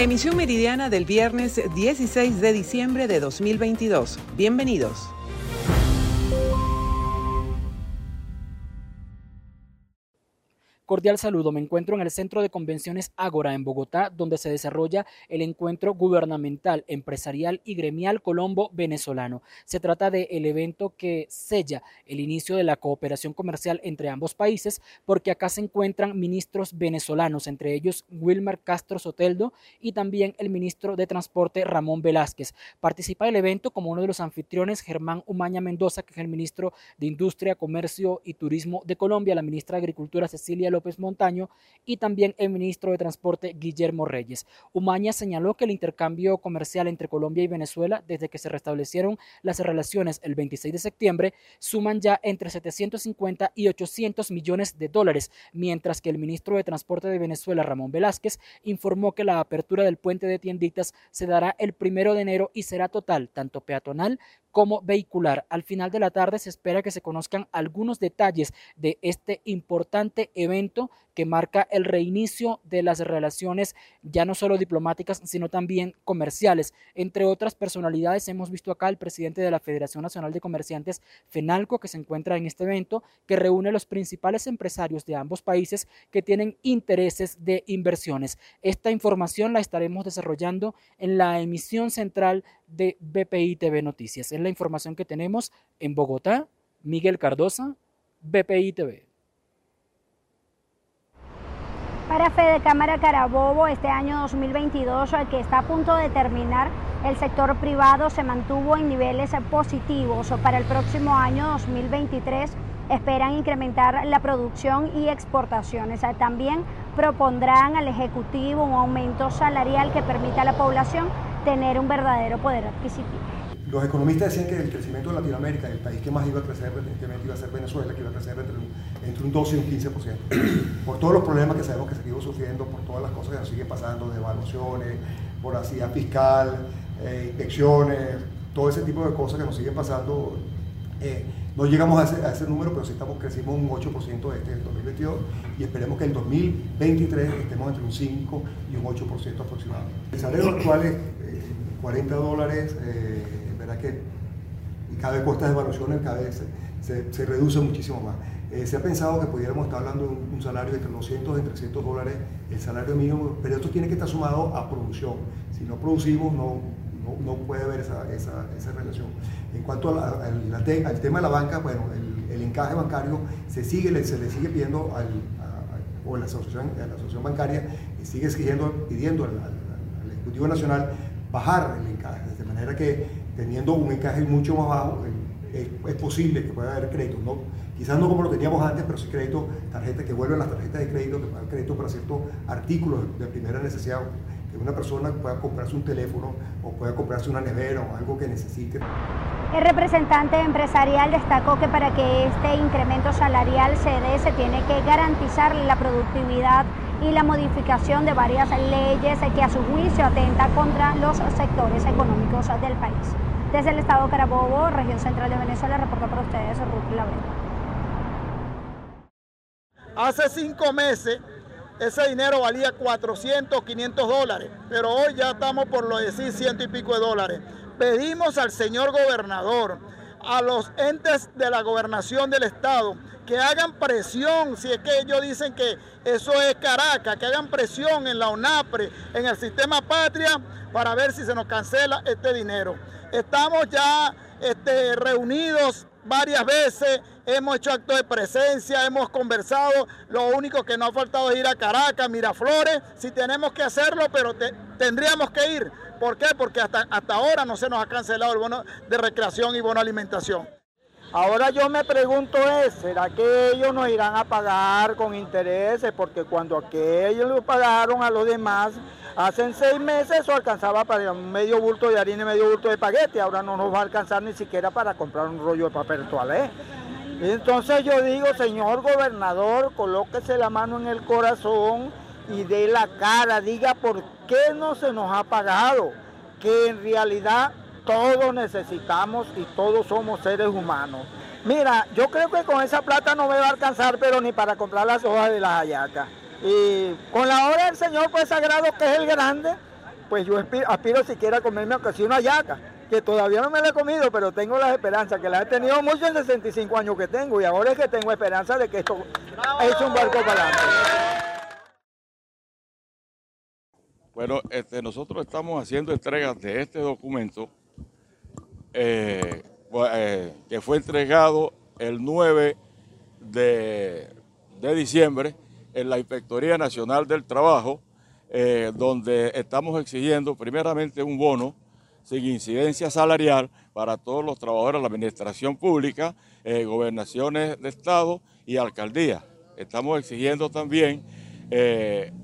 Emisión meridiana del viernes 16 de diciembre de 2022. Bienvenidos. Cordial saludo, me encuentro en el Centro de Convenciones Ágora en Bogotá, donde se desarrolla el encuentro gubernamental, empresarial y gremial Colombo venezolano. Se trata del el evento que sella el inicio de la cooperación comercial entre ambos países, porque acá se encuentran ministros venezolanos, entre ellos Wilmar Castro Soteldo y también el ministro de Transporte Ramón Velázquez. Participa del evento como uno de los anfitriones Germán Umaña Mendoza, que es el ministro de Industria, Comercio y Turismo de Colombia, la ministra de Agricultura Cecilia López Montaño y también el ministro de Transporte Guillermo Reyes. Umaña señaló que el intercambio comercial entre Colombia y Venezuela desde que se restablecieron las relaciones el 26 de septiembre suman ya entre 750 y 800 millones de dólares, mientras que el ministro de Transporte de Venezuela, Ramón Velázquez, informó que la apertura del puente de tienditas se dará el primero de enero y será total, tanto peatonal como vehicular. Al final de la tarde se espera que se conozcan algunos detalles de este importante evento que marca el reinicio de las relaciones ya no solo diplomáticas, sino también comerciales. Entre otras personalidades hemos visto acá al presidente de la Federación Nacional de Comerciantes, FENALCO, que se encuentra en este evento, que reúne a los principales empresarios de ambos países que tienen intereses de inversiones. Esta información la estaremos desarrollando en la emisión central de BPI TV Noticias. Es la información que tenemos en Bogotá. Miguel Cardosa, BPI TV. Para Fede Cámara Carabobo, este año 2022 que está a punto de terminar, el sector privado se mantuvo en niveles positivos. Para el próximo año 2023 esperan incrementar la producción y exportaciones. También propondrán al Ejecutivo un aumento salarial que permita a la población tener un verdadero poder adquisitivo. Los economistas decían que el crecimiento de Latinoamérica, el país que más iba a crecer recientemente iba a ser Venezuela, que iba a crecer entre un, entre un 12 y un 15%. Por todos los problemas que sabemos que seguimos sufriendo, por todas las cosas que nos siguen pasando, devaluaciones, voracidad fiscal, eh, inspecciones, todo ese tipo de cosas que nos siguen pasando. Eh, no llegamos a ese, número, pero sí estamos, crecimos un 8% este 2022 y esperemos que en 2023 estemos entre un 5 y un 8% aproximadamente. El salario actual es 40 dólares que cada vez cuesta de evaluaciones cada vez se, reduce muchísimo más. Eh, se ha pensado que pudiéramos estar hablando de un, salario entre 200 y 300 dólares el salario mínimo, pero esto tiene que estar sumado a producción. Si no producimos, no, no, puede haber esa, esa, relación. En cuanto al tema de la banca, bueno, el, encaje bancario se, sigue, se le sigue pidiendo al, o la asociación, la asociación bancaria sigue exigiendo, pidiendo al, al Ejecutivo Nacional bajar el encaje, de manera que teniendo un encaje mucho más bajo, es, posible que pueda haber crédito. ¿no? Quizás no como lo teníamos antes, pero sí crédito, tarjetas que vuelven las tarjetas de crédito, que puedan crédito para ciertos artículos de primera necesidad, que una persona pueda comprarse un teléfono o pueda comprarse una nevera o algo que necesite. El representante empresarial destacó que para que este incremento salarial se dé se tiene que garantizar la productividad y la modificación de varias leyes que a su juicio atenta contra los sectores económicos del país. Desde el estado Carabobo, región central de Venezuela, reportó para ustedes Ruth Laurel. Hace cinco meses ese dinero valía 400, 500 dólares, pero hoy ya estamos por lo decir ciento y pico de dólares. Pedimos al señor gobernador, a los entes de la gobernación del estado, que hagan presión, si es que ellos dicen que eso es Caracas, que hagan presión en la UNAPRE, en el sistema patria, para ver si se nos cancela este dinero. Estamos ya este, reunidos varias veces, hemos hecho actos de presencia, hemos conversado, lo único que nos ha faltado es ir a Caracas, Miraflores, si tenemos que hacerlo, pero tendríamos que ir. ¿Por qué? Porque hasta, hasta ahora no se nos ha cancelado el bono de recreación y bono alimentación. Ahora yo me pregunto es, ¿será que ellos nos irán a pagar con intereses? Porque cuando aquellos lo pagaron a los demás, hace seis meses eso alcanzaba para medio bulto de harina y medio bulto de paquete, ahora no nos va a alcanzar ni siquiera para comprar un rollo de papel toalé. Entonces yo digo, señor gobernador, colóquese la mano en el corazón y dé la cara, diga por qué no se nos ha pagado, que en realidad todos necesitamos y todos somos seres humanos. Mira, yo creo que con esa plata no me va a alcanzar, pero ni para comprar las hojas de las hallacas. Y con la obra del Señor pues sagrado, que es el grande, pues yo aspiro, siquiera a comerme casi una yaca, que todavía no me la he comido, pero tengo las esperanzas, que la he tenido mucho en 65 años que tengo, y ahora es que tengo esperanza de que esto es un barco para adelante. Bueno, este, nosotros estamos haciendo entrega de este documento eh, eh, que fue entregado el 9 de, diciembre en la Inspectoría Nacional del Trabajo, eh, donde estamos exigiendo primeramente un bono sin incidencia salarial para todos los trabajadores de la administración pública, gobernaciones de Estado y alcaldías. Estamos exigiendo también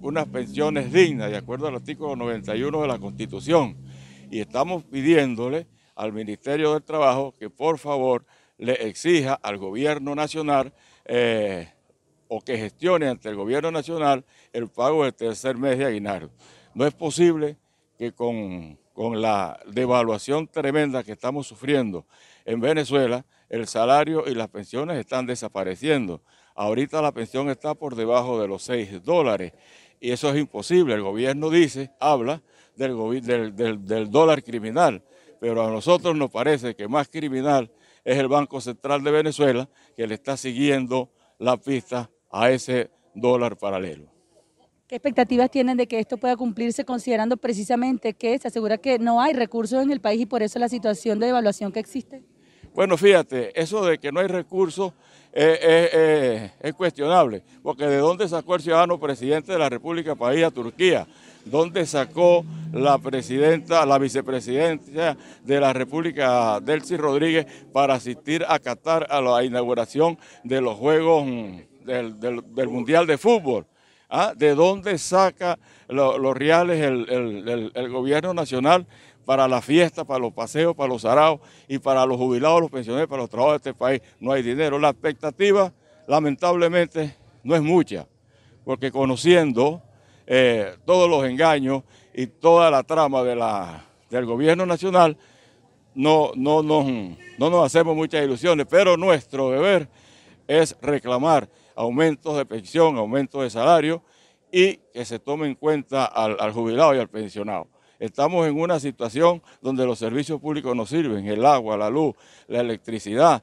unas pensiones dignas, de acuerdo al artículo 91 de la Constitución. Y estamos pidiéndole al Ministerio del Trabajo que por favor le exija al gobierno nacional eh, o que gestione ante el gobierno nacional el pago del tercer mes de aguinaldo. No es posible que con, con la devaluación tremenda que estamos sufriendo en Venezuela, el salario y las pensiones están desapareciendo. Ahorita la pensión está por debajo de los 6 dólares y eso es imposible. El gobierno dice, habla del, del, dólar criminal, pero a nosotros nos parece que más criminal es el Banco Central de Venezuela que le está siguiendo la pista a ese dólar paralelo. ¿Qué expectativas tienen de que esto pueda cumplirse considerando precisamente que se asegura que no hay recursos en el país y por eso la situación de devaluación que existe? Bueno, fíjate, eso de que no hay recursos es, cuestionable, porque ¿de dónde sacó el ciudadano presidente de la República ir a Turquía? ¿Dónde sacó la presidenta, la vicepresidenta de la República, Delcy Rodríguez, para asistir a Qatar a la inauguración de los Juegos del, Mundial de Fútbol? ¿Ah? ¿De dónde saca los reales el gobierno nacional para la fiesta, para los paseos, para los araos y para los jubilados, los pensioneros, para los trabajadores de este país. No hay dinero. La expectativa, lamentablemente, no es mucha, porque conociendo eh, todos los engaños y toda la trama de la, del gobierno nacional, no, no, no, no nos hacemos muchas ilusiones, pero nuestro deber es reclamar aumentos de pensión, aumentos de salario y que se tome en cuenta al jubilado y al pensionado. Estamos en una situación donde los servicios públicos no sirven, el agua, la luz, la electricidad.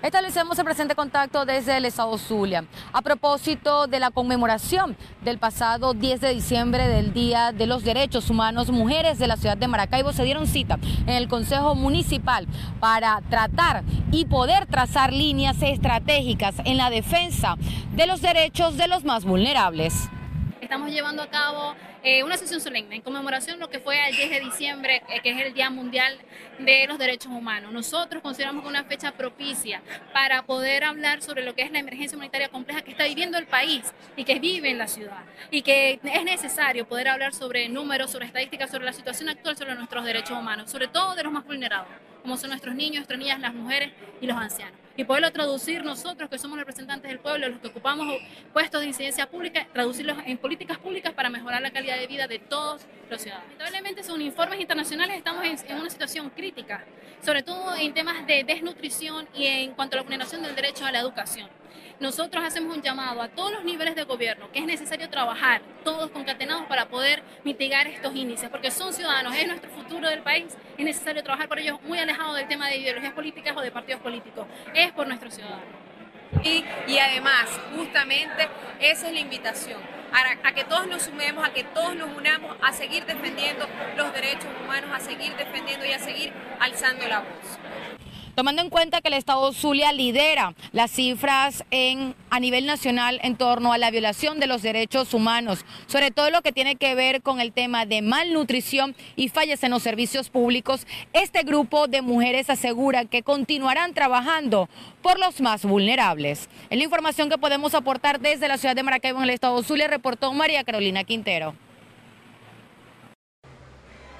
Establecemos el presente contacto desde el estado Zulia. A propósito de la conmemoración del pasado 10 de diciembre del Día de los Derechos Humanos, mujeres de la ciudad de Maracaibo se dieron cita en el Consejo Municipal para tratar y poder trazar líneas estratégicas en la defensa de los derechos de los más vulnerables. Estamos llevando a cabo eh, una sesión solemne en conmemoración de lo que fue el 10 de diciembre, eh, que es el Día Mundial de los Derechos Humanos. Nosotros consideramos que una fecha propicia para poder hablar sobre lo que es la emergencia humanitaria compleja que está viviendo el país y que vive en la ciudad. Y que es necesario poder hablar sobre números, sobre estadísticas, sobre la situación actual sobre nuestros derechos humanos, sobre todo de los más vulnerados, como son nuestros niños, nuestras niñas, las mujeres y los ancianos y poderlo traducir nosotros, que somos representantes del pueblo, los que ocupamos puestos de incidencia pública, traducirlos en políticas públicas para mejorar la calidad de vida de todos los ciudadanos. Lamentablemente, según informes internacionales, estamos en, una situación crítica, sobre todo en temas de desnutrición y en cuanto a la vulneración del derecho a la educación nosotros hacemos un llamado a todos los niveles de gobierno que es necesario trabajar todos concatenados para poder mitigar estos índices, porque son ciudadanos, es nuestro futuro del país, es necesario trabajar por ellos muy alejado del tema de ideologías políticas o de partidos políticos, es por nuestros ciudadanos. Y, y además, justamente, esa es la invitación, a, a, que todos nos sumemos, a que todos nos unamos a seguir defendiendo los derechos humanos, a seguir defendiendo y a seguir alzando la voz tomando en cuenta que el Estado Zulia lidera las cifras a nivel nacional en torno a la violación de los derechos humanos, sobre todo lo que tiene que ver con el tema de malnutrición y fallas en los servicios públicos, este grupo de mujeres asegura que continuarán trabajando por los más vulnerables. En la información que podemos aportar desde la ciudad de Maracaibo en el Estado Zulia, reportó María Carolina Quintero.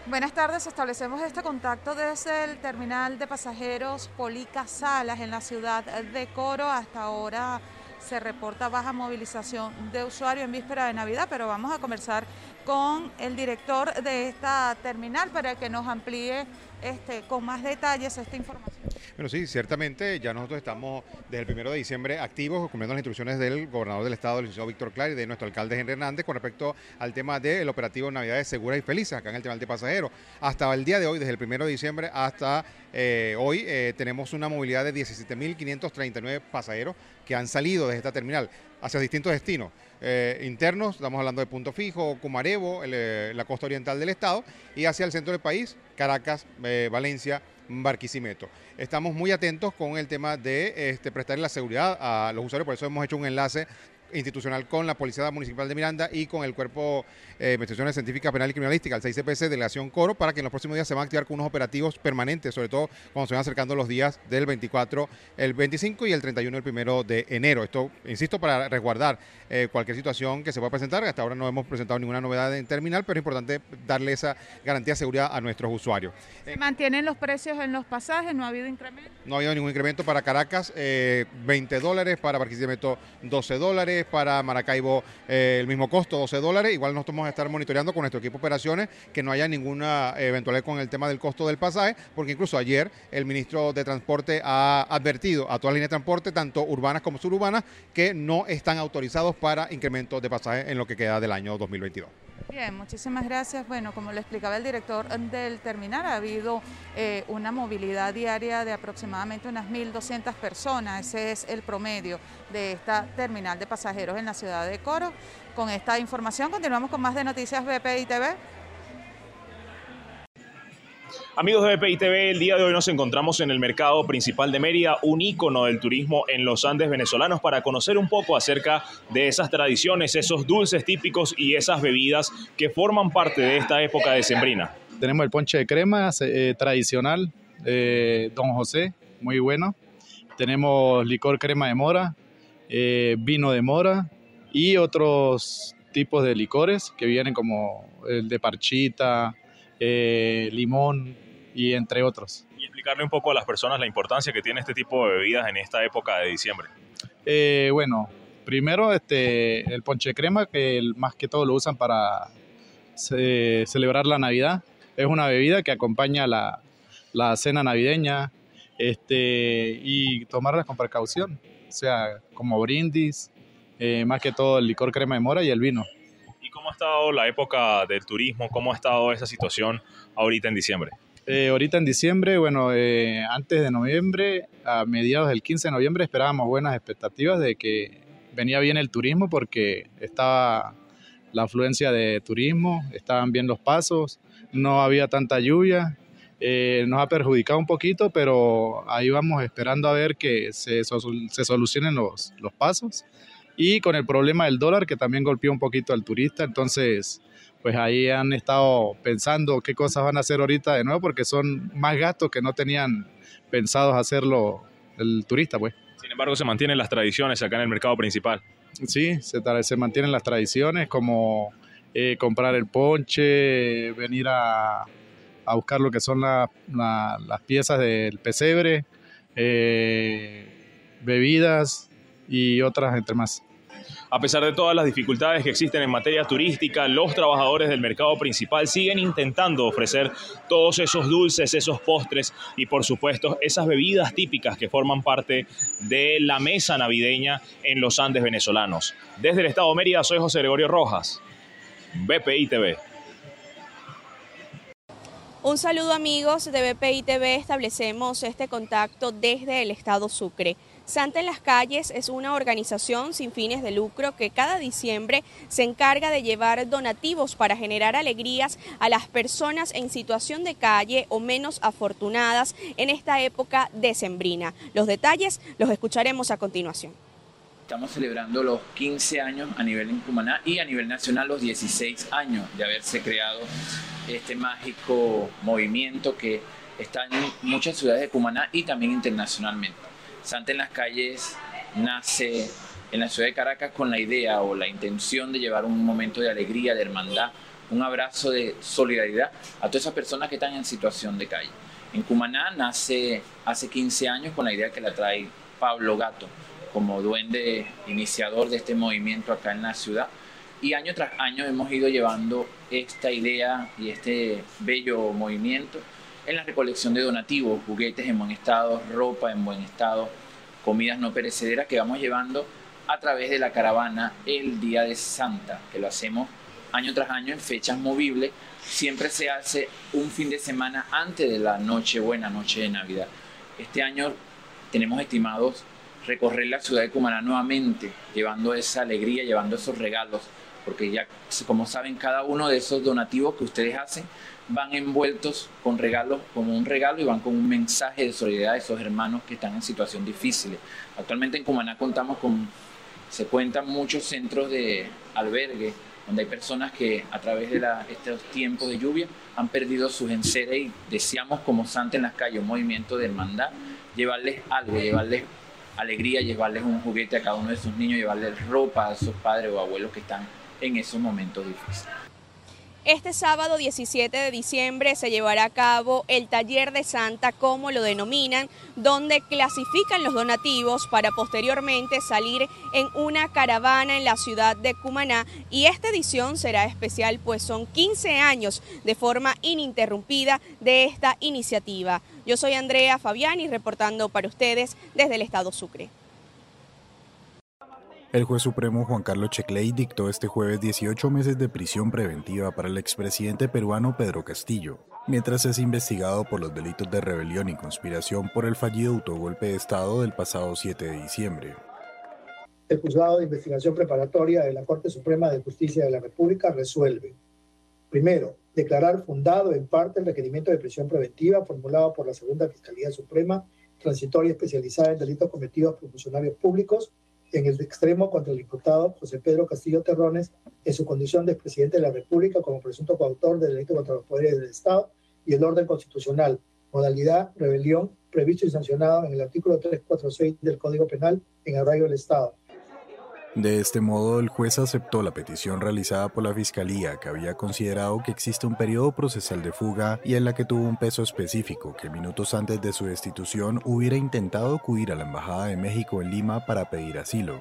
Buenas tardes, establecemos este contacto desde el terminal de pasajeros Polica Salas en la ciudad de Coro. Hasta ahora se reporta baja movilización de usuarios en víspera de Navidad, pero vamos a conversar con el director de esta terminal para que nos amplíe este, con más detalles esta información. Bueno, sí, ciertamente ya nosotros estamos desde el primero de diciembre activos cumpliendo las instrucciones del gobernador del estado, el licenciado Víctor Clar, y de nuestro alcalde Henry Hernández con respecto al tema del operativo Navidades Seguras y Felices, acá en el tema de pasajeros. Hasta el día de hoy, desde el primero de diciembre hasta eh, hoy, eh, tenemos una movilidad de 17.539 pasajeros que han salido de esta terminal hacia distintos destinos. Eh, internos, estamos hablando de Punto Fijo, Cumarevo, la costa oriental del estado, y hacia el centro del país, Caracas, Valencia, Barquisimeto. Estamos muy atentos con el tema de este, la seguridad a los usuarios, por eso hemos hecho un enlace institucional con la Policía Municipal de Miranda y con el Cuerpo eh, de Investigaciones Científicas Penal y Criminalística, el 6CPC, Delegación Coro, para que en los próximos días se van a activar con unos operativos permanentes, sobre todo cuando se van acercando los días del 24, el 25 y el 31, el primero de enero. Esto, insisto, para resguardar eh, cualquier situación que se pueda presentar. Hasta ahora no hemos presentado ninguna novedad en terminal, pero es importante darle esa garantía de seguridad a nuestros usuarios. ¿Se mantienen los precios en los pasajes? ¿No ha habido incremento? No ha habido ningún incremento para Caracas, 20 eh, dólares, para Barquisimeto 12 dólares para Maracaibo eh, el mismo costo, 12 dólares. Igual nosotros vamos a estar monitoreando con nuestro equipo de operaciones que no haya ninguna eventualidad con el tema del costo del pasaje, porque incluso ayer el ministro de Transporte ha advertido a todas las líneas de transporte, tanto urbanas como suburbanas, que no están autorizados para incrementos de pasaje en lo que queda del año 2022. Bien, muchísimas gracias. Bueno, como lo explicaba el director del terminal, ha habido eh, una movilidad diaria de aproximadamente unas 1.200 personas. Ese es el promedio de esta terminal de pasajeros en la ciudad de Coro. Con esta información continuamos con más de Noticias BPI TV. Amigos de BPI TV, el día de hoy nos encontramos en el mercado principal de Mérida, un ícono del turismo en los Andes venezolanos, para conocer un poco acerca de esas tradiciones, esos dulces típicos y esas bebidas que forman parte de esta época decembrina. Tenemos el ponche de crema eh, tradicional, de Don José, muy bueno. Tenemos licor crema de mora, eh, vino de mora y otros tipos de licores que vienen como el de parchita, eh, limón, y entre otros. Y explicarle un poco a las personas la importancia que tiene este tipo de bebidas en esta época de diciembre. Eh, bueno, primero este, el ponche crema, que más que todo lo usan para celebrar la Navidad. Es una bebida que acompaña la, la cena navideña este, y tomarla con precaución, o sea, como brindis, eh, más que todo el licor crema de mora y el vino. ¿Y cómo ha estado la época del turismo? ¿Cómo ha estado esa situación ahorita en diciembre? Eh, ahorita en diciembre, bueno, eh, antes de noviembre, a mediados del 15 de noviembre, esperábamos buenas expectativas de que venía bien el turismo porque estaba la afluencia de turismo, estaban bien los pasos, no había tanta lluvia, eh, nos ha perjudicado un poquito, pero ahí vamos esperando a ver que se, se solucionen los, los pasos. Y con el problema del dólar que también golpeó un poquito al turista, entonces pues ahí han estado pensando qué cosas van a hacer ahorita de nuevo porque son más gastos que no tenían pensados hacerlo el turista, pues. Sin embargo, se mantienen las tradiciones acá en el mercado principal. Sí, se, se mantienen las tradiciones como eh, comprar el ponche, venir a, a buscar lo que son las piezas del pesebre, eh, bebidas y otras entre más. A pesar de todas las dificultades que existen en materia turística, los trabajadores del mercado principal siguen intentando ofrecer todos esos dulces, esos postres y por supuesto esas bebidas típicas que forman parte de la mesa navideña en los Andes venezolanos. Desde el Estado de Mérida soy José Gregorio Rojas, BPI TV. Un saludo amigos de BPI TV, establecemos este contacto desde el Estado Sucre. Santa en las calles es una organización sin fines de lucro que cada diciembre se encarga de llevar donativos para generar alegrías a las personas en situación de calle o menos afortunadas en esta época decembrina. Los detalles los escucharemos a continuación. Estamos celebrando los 15 años a nivel en Cumaná y a nivel nacional los 16 años de haberse creado este mágico movimiento que está en muchas ciudades de Cumaná y también internacionalmente. Santa en las calles nace en la ciudad de Caracas con la idea o la intención de llevar un momento de alegría, de hermandad, un abrazo de solidaridad a todas esas personas que están en situación de calle. En Cumaná nace hace 15 años con la idea que la trae Pablo Gato como duende iniciador de este movimiento acá en la ciudad. Y año tras año hemos ido llevando esta idea y este bello movimiento en la recolección de donativos, juguetes en buen estado, ropa en buen estado, comidas no perecederas que vamos llevando a través de la caravana el Día de Santa, que lo hacemos año tras año en fechas movibles. Siempre se hace un fin de semana antes de la noche buena, noche de Navidad. Este año tenemos estimados recorrer la ciudad de Cumaná nuevamente, llevando esa alegría, llevando esos regalos, porque ya, como saben, cada uno de esos donativos que ustedes hacen van envueltos con regalos, como un regalo y van con un mensaje de solidaridad a esos hermanos que están en situación difícil. Actualmente en Cumaná contamos con se cuentan muchos centros de albergue donde hay personas que a través de estos tiempos de lluvia han perdido sus enseres y deseamos como Santa en las calles, un movimiento de hermandad, llevarles algo, llevarles alegría, llevarles un juguete a cada uno de sus niños, llevarles ropa a sus padres o abuelos que están en esos momentos difíciles. Este sábado 17 de diciembre se llevará a cabo el taller de Santa, como lo denominan, donde clasifican los donativos para posteriormente salir en una caravana en la ciudad de Cumaná. Y esta edición será especial, pues son 15 años de forma ininterrumpida de esta iniciativa. Yo soy Andrea Fabiani reportando para ustedes desde el estado Sucre. El juez supremo Juan Carlos Checley dictó este jueves 18 meses de prisión preventiva para el expresidente peruano Pedro Castillo, mientras es investigado por los delitos de rebelión y conspiración por el fallido autogolpe de Estado del pasado 7 de diciembre. El juzgado de investigación preparatoria de la Corte Suprema de Justicia de la República resuelve, primero, declarar fundado en parte el requerimiento de prisión preventiva formulado por la Segunda Fiscalía Suprema, transitoria especializada en delitos cometidos por funcionarios públicos, en el extremo contra el diputado José Pedro Castillo Terrones en su condición de presidente de la República como presunto coautor del delito contra los poderes del Estado y el orden constitucional, modalidad rebelión previsto y sancionado en el artículo 346 del Código Penal en arraigo del Estado, de este modo, el juez aceptó la petición realizada por la Fiscalía, que había considerado que existe un periodo procesal de fuga y en la que tuvo un peso específico que minutos antes de su destitución hubiera intentado acudir a la Embajada de México en Lima para pedir asilo.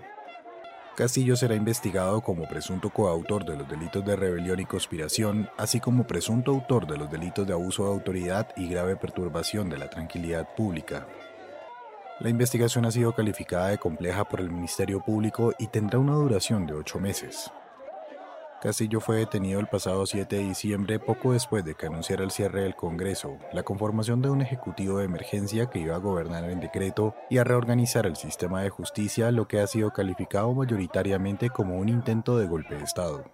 Castillo será investigado como presunto coautor de los delitos de rebelión y conspiración, así como presunto autor de los delitos de abuso de autoridad y grave perturbación de la tranquilidad pública. La investigación ha sido calificada de compleja por el Ministerio Público y tendrá una duración de ocho meses. Castillo fue detenido el pasado 7 de diciembre, poco después de que anunciara el cierre del Congreso, la conformación de un ejecutivo de emergencia que iba a gobernar en decreto y a reorganizar el sistema de justicia, lo que ha sido calificado mayoritariamente como un intento de golpe de Estado.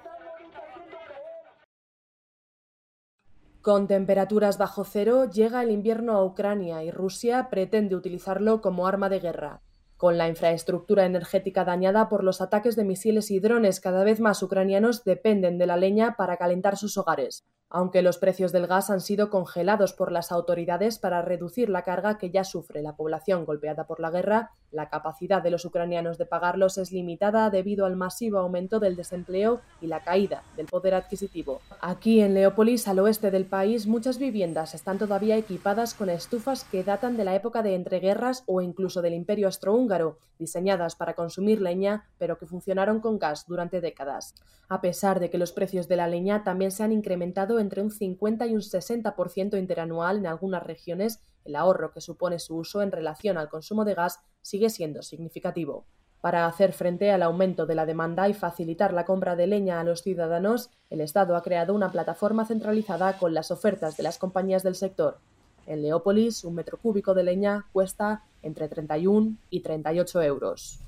Con temperaturas bajo cero llega el invierno a Ucrania y Rusia pretende utilizarlo como arma de guerra. Con la infraestructura energética dañada por los ataques de misiles y drones, cada vez más ucranianos dependen de la leña para calentar sus hogares aunque los precios del gas han sido congelados por las autoridades para reducir la carga que ya sufre la población golpeada por la guerra, la capacidad de los ucranianos de pagarlos es limitada debido al masivo aumento del desempleo y la caída del poder adquisitivo. Aquí en Leópolis, al oeste del país, muchas viviendas están todavía equipadas con estufas que datan de la época de entreguerras o incluso del Imperio Austrohúngaro, diseñadas para consumir leña, pero que funcionaron con gas durante décadas. A pesar de que los precios de la leña también se han incrementado entre un 50 y un 60% interanual en algunas regiones, el ahorro que supone su uso en relación al consumo de gas sigue siendo significativo. Para hacer frente al aumento de la demanda y facilitar la compra de leña a los ciudadanos, el Estado ha creado una plataforma centralizada con las ofertas de las compañías del sector. En Leópolis, un metro cúbico de leña cuesta entre 31 y 38 euros.